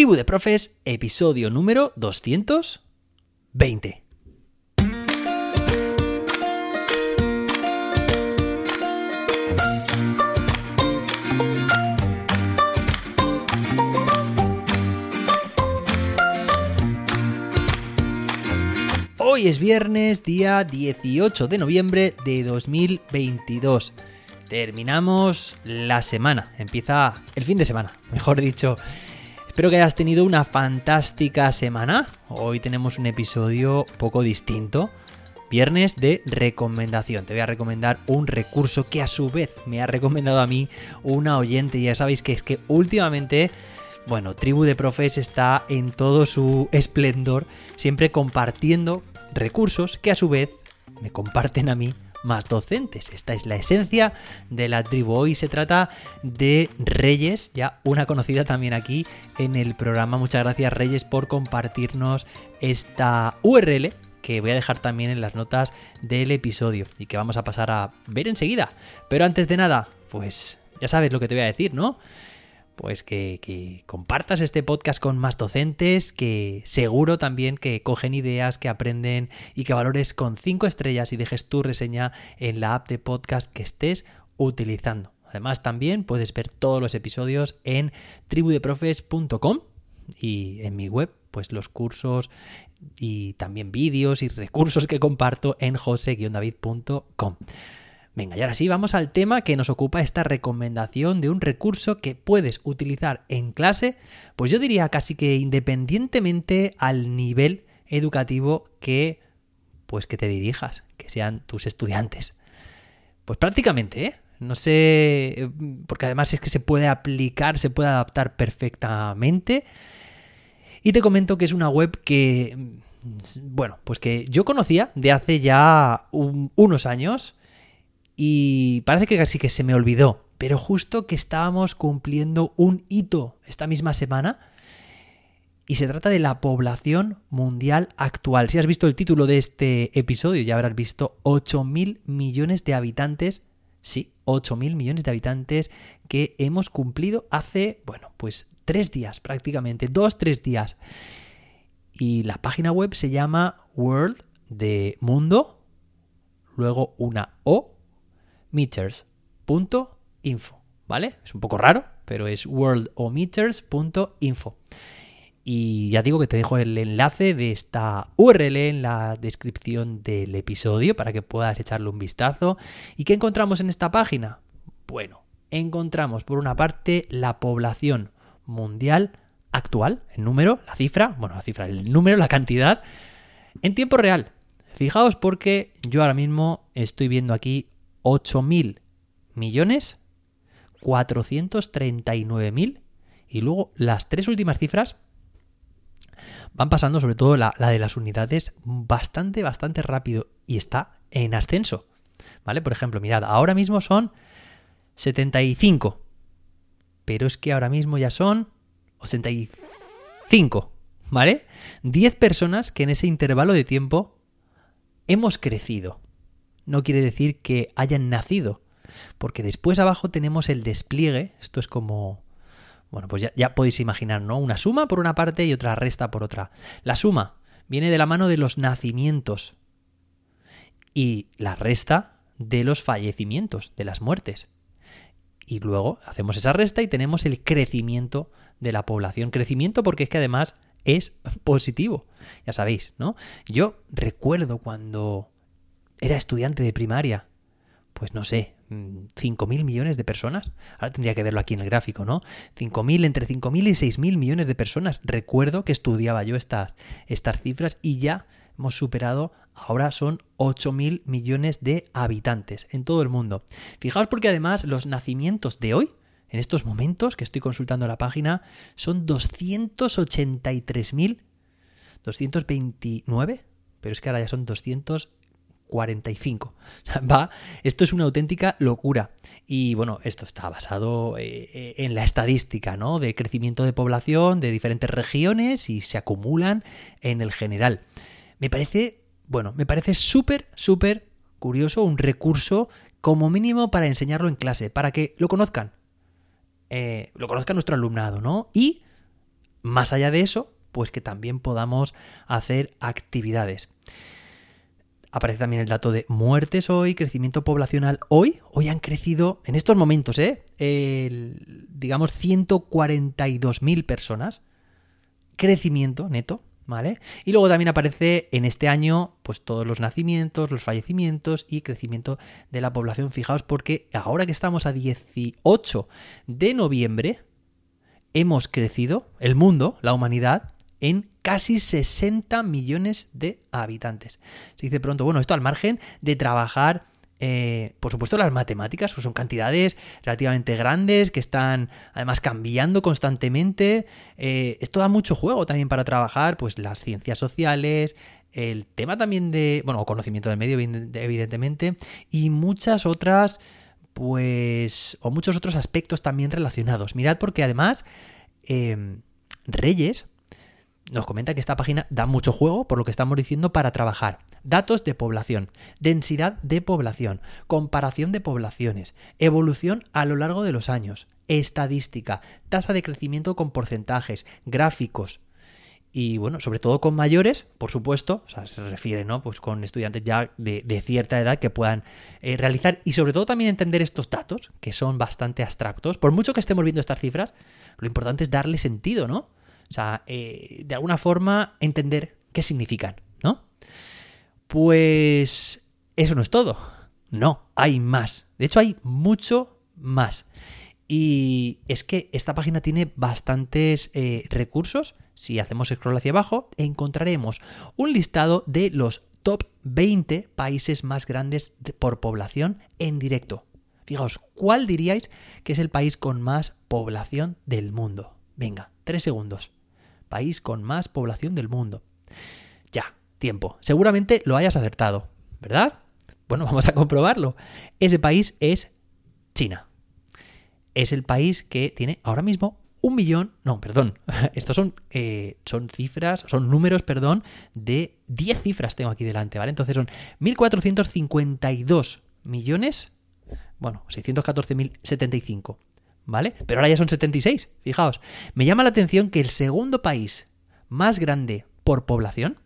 Tribu de Profes, episodio número 220. Hoy es viernes, día 18 de noviembre de 2022. Terminamos la semana, empieza el fin de semana, mejor dicho. Espero que hayas tenido una fantástica semana. Hoy tenemos un episodio poco distinto. Viernes de recomendación. Te voy a recomendar un recurso que a su vez me ha recomendado a mí una oyente. Ya sabéis que es que últimamente bueno, Tribu de Profes está en todo su esplendor, siempre compartiendo recursos que a su vez me comparten a mí más docentes. Esta es la esencia de la tribu. Hoy se trata de Reyes, ya una conocida también aquí en el programa. Muchas gracias Reyes por compartirnos esta URL que voy a dejar también en las notas del episodio y que vamos a pasar a ver enseguida. Pero antes de nada, pues ya sabes lo que te voy a decir, ¿no? Pues que, compartas este podcast con más docentes, que seguro también que cogen ideas, que aprenden y que valores con 5 estrellas y dejes tu reseña en la app de podcast que estés utilizando. Además también puedes ver todos los episodios en tribudeprofes.com y en mi web, pues los cursos y también vídeos y recursos que comparto en jose-david.com. Venga, y ahora sí, vamos al tema que nos ocupa esta recomendación de un recurso que puedes utilizar en clase, pues yo diría casi que independientemente al nivel educativo que pues que te dirijas, que sean tus estudiantes. Pues prácticamente, ¿eh? No sé, porque además es que se puede aplicar, se puede adaptar perfectamente. Y te comento que es una web que, bueno, pues que yo conocía de hace ya unos años y parece que casi que se me olvidó, pero justo que estábamos cumpliendo un hito esta misma semana y se trata de la población mundial actual. Si has visto el título de este episodio, ya habrás visto 8.000 millones de habitantes. Sí, 8.000 millones de habitantes que hemos cumplido hace, bueno, pues tres días prácticamente, dos, tres días. Y la página web se llama World de Mundo, luego una O meters.info, ¿vale? Es un poco raro, pero es worldometers.info. Y ya digo que te dejo el enlace de esta URL en la descripción del episodio para que puedas echarle un vistazo. ¿Y qué encontramos en esta página? Bueno, encontramos por una parte la población mundial actual, el número, la cifra, bueno, la cifra, el número, la cantidad, en tiempo real. Fijaos porque yo ahora mismo estoy viendo aquí 8.000 millones 439.000 y luego las tres últimas cifras van pasando, sobre todo la, de las unidades, bastante, bastante rápido y está en ascenso. ¿Vale? Por ejemplo, mirad, ahora mismo son 75, pero es que ahora mismo ya son 85, ¿vale? 10 personas que en ese intervalo de tiempo hemos crecido no quiere decir que hayan nacido, porque después abajo tenemos el despliegue, esto es como... Bueno, pues ya, podéis imaginar, ¿no? Una suma por una parte y otra resta por otra. La suma viene de la mano de los nacimientos y la resta de los fallecimientos, de las muertes. Y luego hacemos esa resta y tenemos el crecimiento de la población. Crecimiento porque es que además es positivo. Ya sabéis, ¿no? Yo recuerdo cuando era estudiante de primaria. Pues no sé, 5.000 mm, millones de personas. Ahora tendría que verlo aquí en el gráfico, ¿no? 5.000, entre 5.000 y 6.000 millones de personas. Recuerdo que estudiaba yo estas, estas cifras y ya hemos superado, ahora son 8.000 millones de habitantes en todo el mundo. Fijaos porque además los nacimientos de hoy, en estos momentos que estoy consultando la página, son 283.229, pero es que ahora ya son 200 45. Va, esto es una auténtica locura. Y bueno, esto está basado eh, eh, en la estadística, ¿no? De crecimiento de población de diferentes regiones y se acumulan en el general. Me parece, bueno, me parece súper, súper curioso, un recurso como mínimo para enseñarlo en clase, para que lo conozcan. Eh, lo conozca nuestro alumnado, ¿no? Y más allá de eso, pues que también podamos hacer actividades. Aparece también el dato de muertes hoy, crecimiento poblacional hoy. Hoy han crecido, en estos momentos, ¿eh? digamos, 142.000 personas. Crecimiento neto, ¿vale? Y luego también aparece en este año, pues todos los nacimientos, los fallecimientos y crecimiento de la población. Fijaos, porque ahora que estamos a 18 de noviembre, hemos crecido, el mundo, la humanidad, en casi 60 millones de habitantes. Se dice pronto, bueno, esto al margen de trabajar, eh, por supuesto, las matemáticas, pues son cantidades relativamente grandes que están además cambiando constantemente. Eh, esto da mucho juego también para trabajar, pues las ciencias sociales, el tema también de, bueno, conocimiento del medio, evidentemente, y muchas otras, pues, o muchos otros aspectos también relacionados. Mirad porque además, eh, Reyes, nos comenta que esta página da mucho juego, por lo que estamos diciendo, para trabajar. Datos de población, densidad de población, comparación de poblaciones, evolución a lo largo de los años, estadística, tasa de crecimiento con porcentajes, gráficos. Y bueno, sobre todo con mayores, por supuesto, o sea, se refiere, ¿no? Pues con estudiantes ya de, cierta edad que puedan eh, realizar y sobre todo también entender estos datos, que son bastante abstractos. Por mucho que estemos viendo estas cifras, lo importante es darle sentido, ¿no? O sea, eh, de alguna forma entender qué significan, ¿no? Pues eso no es todo. No, hay más. De hecho, hay mucho más. Y es que esta página tiene bastantes eh, recursos. Si hacemos scroll hacia abajo, encontraremos un listado de los top 20 países más grandes por población en directo. Fijaos, ¿cuál diríais que es el país con más población del mundo? Venga, tres segundos país con más población del mundo. Ya, tiempo. Seguramente lo hayas acertado, ¿verdad? Bueno, vamos a comprobarlo. Ese país es China. Es el país que tiene ahora mismo un millón, no, perdón, estos son, eh, son cifras, son números, perdón, de 10 cifras tengo aquí delante, ¿vale? Entonces son 1.452 millones, bueno, 614.075 ¿vale? Pero ahora ya son 76, fijaos. Me llama la atención que el segundo país más grande por población,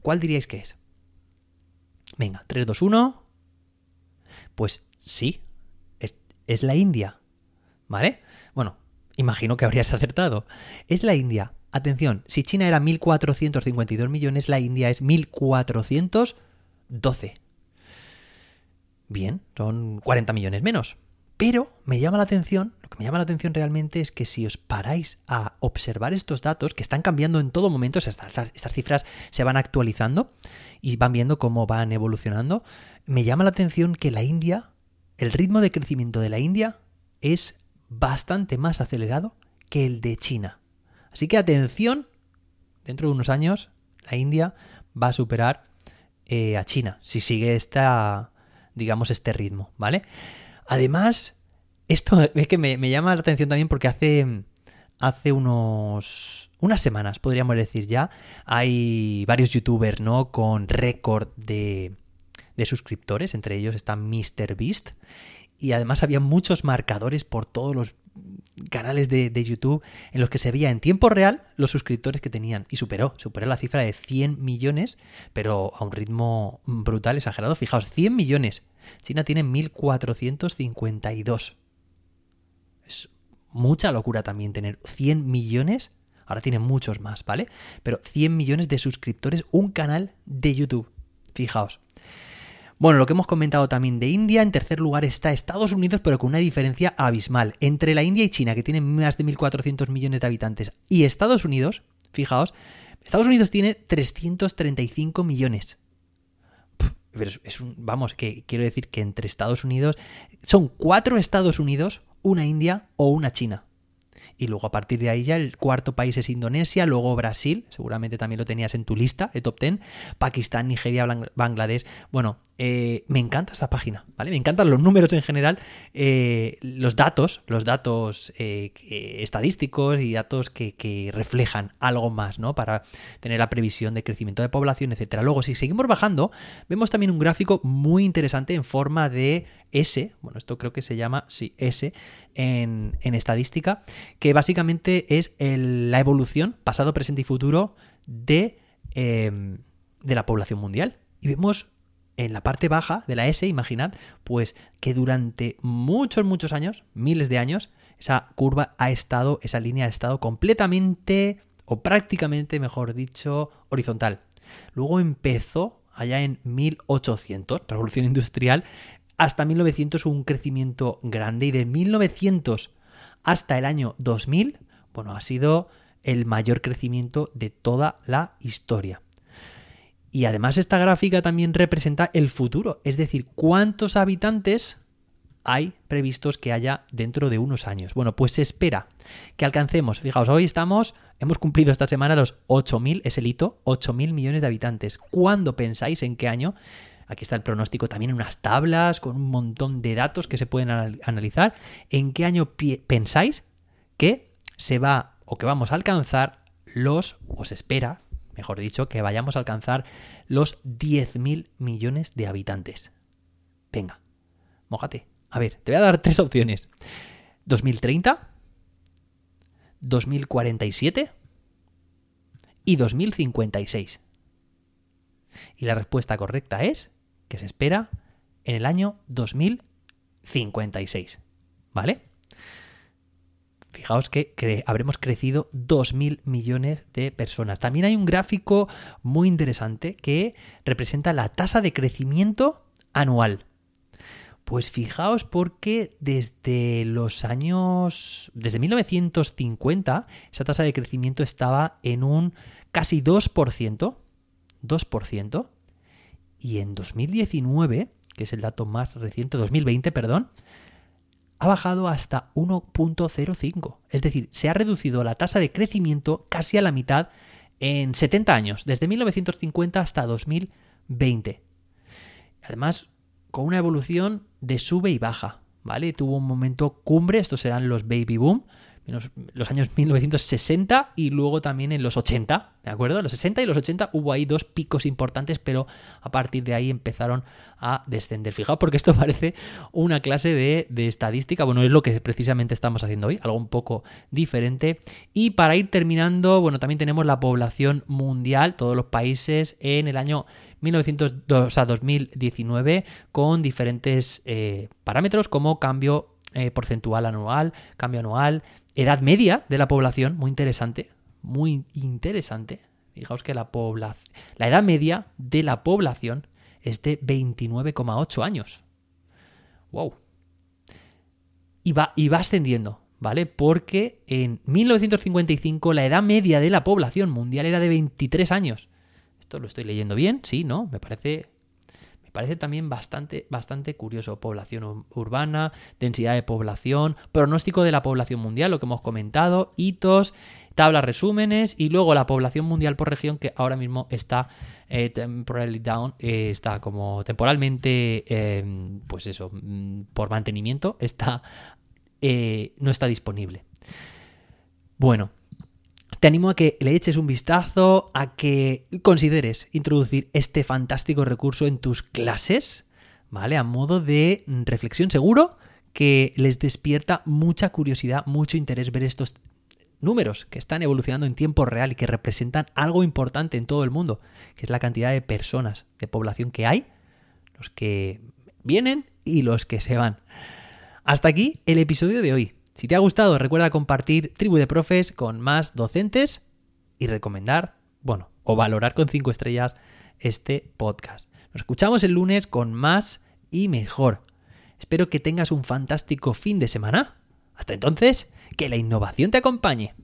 ¿cuál diríais que es? Venga, 3, 2, 1. Pues sí, es, es la India, ¿vale? Bueno, imagino que habrías acertado. Es la India. Atención, si China era 1.452 millones, la India es 1.412. Bien, son 40 millones menos. Pero me llama la atención, lo que me llama la atención realmente es que si os paráis a observar estos datos, que están cambiando en todo momento, estas, cifras se van actualizando y van viendo cómo van evolucionando, me llama la atención que la India, el ritmo de crecimiento de la India es bastante más acelerado que el de China. Así que atención, dentro de unos años la India va a superar eh, a China si sigue esta, digamos, este ritmo, ¿vale? Además, esto es que me, llama la atención también porque hace, hace unos, unas semanas, podríamos decir ya, hay varios youtubers, ¿no? Con récord de, de suscriptores, entre ellos está MrBeast. Y además había muchos marcadores por todos los canales de, de, YouTube en los que se veía en tiempo real los suscriptores que tenían y superó, superó la cifra de 100 millones, pero a un ritmo brutal, exagerado. Fijaos, 100 millones China tiene 1452. Es mucha locura también tener 100 millones. Ahora tiene muchos más, ¿vale? Pero 100 millones de suscriptores, un canal de YouTube. Fijaos. Bueno, lo que hemos comentado también de India, en tercer lugar está Estados Unidos, pero con una diferencia abismal. Entre la India y China, que tienen más de 1.400 millones de habitantes, y Estados Unidos, fijaos, Estados Unidos tiene 335 millones. Pero es un, vamos, que quiero decir que entre Estados Unidos son cuatro Estados Unidos, una India o una China. Y luego a partir de ahí ya el cuarto país es Indonesia, luego Brasil, seguramente también lo tenías en tu lista de top ten, Pakistán, Nigeria, Bangladesh. Bueno, eh, me encanta esta página, ¿vale? Me encantan los números en general, eh, los datos, los datos eh, estadísticos y datos que, reflejan algo más, ¿no? Para tener la previsión de crecimiento de población, etcétera. Luego, si seguimos bajando, vemos también un gráfico muy interesante en forma de S, bueno, esto creo que se llama, sí, S, en, estadística, que básicamente es la evolución, pasado, presente y futuro, de, em, de la población mundial. Y vemos en la parte baja de la S, imaginad, pues que durante muchos, muchos años, miles de años, esa curva ha estado, esa línea ha estado completamente, o prácticamente, mejor dicho, horizontal. Luego empezó allá en 1800, revolución industrial, hasta 1900 hubo un crecimiento grande y de 1900 hasta el año 2000, bueno, ha sido el mayor crecimiento de toda la historia. Y además esta gráfica también representa el futuro, es decir, cuántos habitantes hay previstos que haya dentro de unos años. Bueno, pues se espera que alcancemos, fijaos, hoy estamos, hemos cumplido esta semana los 8.000, es el hito, 8.000 millones de habitantes. ¿Cuándo pensáis en qué año? Aquí está el pronóstico también en unas tablas con un montón de datos que se pueden analizar. ¿En qué año pensáis que se va o que vamos a alcanzar los, o se espera, mejor dicho, que vayamos a alcanzar los 10.000 millones de habitantes. Venga, mójate. A ver, te voy a dar tres opciones. 2030, 2047 y 2056. Y la respuesta correcta es que se espera en el año 2056. ¿Vale? Fijaos que habremos crecido 2.000 millones de personas. También hay un gráfico muy interesante que representa la tasa de crecimiento anual. Pues fijaos porque desde los años, desde 1950, esa tasa de crecimiento estaba en un casi 2%, 2%, y en 2019, que es el dato más reciente, 2020, perdón, ha bajado hasta 1.05. Es decir, se ha reducido la tasa de crecimiento casi a la mitad en 70 años, desde 1950 hasta 2020. Además, con una evolución de sube y baja, ¿vale? Tuvo un momento cumbre, estos serán los baby boom, los años 1960 y luego también en los 80, ¿de acuerdo? En los 60 y los 80 hubo ahí dos picos importantes, pero a partir de ahí empezaron a descender. Fijaos, porque esto parece una clase de, de estadística, bueno, es lo que precisamente estamos haciendo hoy, algo un poco diferente. Y para ir terminando, bueno, también tenemos la población mundial, todos los países en el año 1902 a 2019 con diferentes eh, parámetros como cambio eh, porcentual anual, cambio anual, edad media de la población, muy interesante, muy interesante. Fijaos que la, la edad media de la población es de 29,8 años. ¡Wow! Y va, y va ascendiendo, ¿vale? Porque en 1955 la edad media de la población mundial era de 23 años. Esto lo estoy leyendo bien, sí, ¿no? Me parece parece también bastante, bastante curioso. Población urbana, densidad de población, pronóstico de la población mundial, lo que hemos comentado, hitos, tablas resúmenes y luego la población mundial por región que ahora mismo está eh, down, eh, está como temporalmente, em, pues eso, mm, por mantenimiento, está, eh, no está disponible. Bueno, te animo a que le eches un vistazo, a que consideres introducir este fantástico recurso en tus clases, ¿vale? A modo de reflexión seguro que les despierta mucha curiosidad, mucho interés ver estos números que están evolucionando en tiempo real y que representan algo importante en todo el mundo, que es la cantidad de personas, de población que hay, los que vienen y los que se van. Hasta aquí el episodio de hoy. Si te ha gustado, recuerda compartir Tribu de Profes con más docentes y recomendar, bueno, o valorar con 5 estrellas este podcast. Nos escuchamos el lunes con más y mejor. Espero que tengas un fantástico fin de semana. Hasta entonces, que la innovación te acompañe.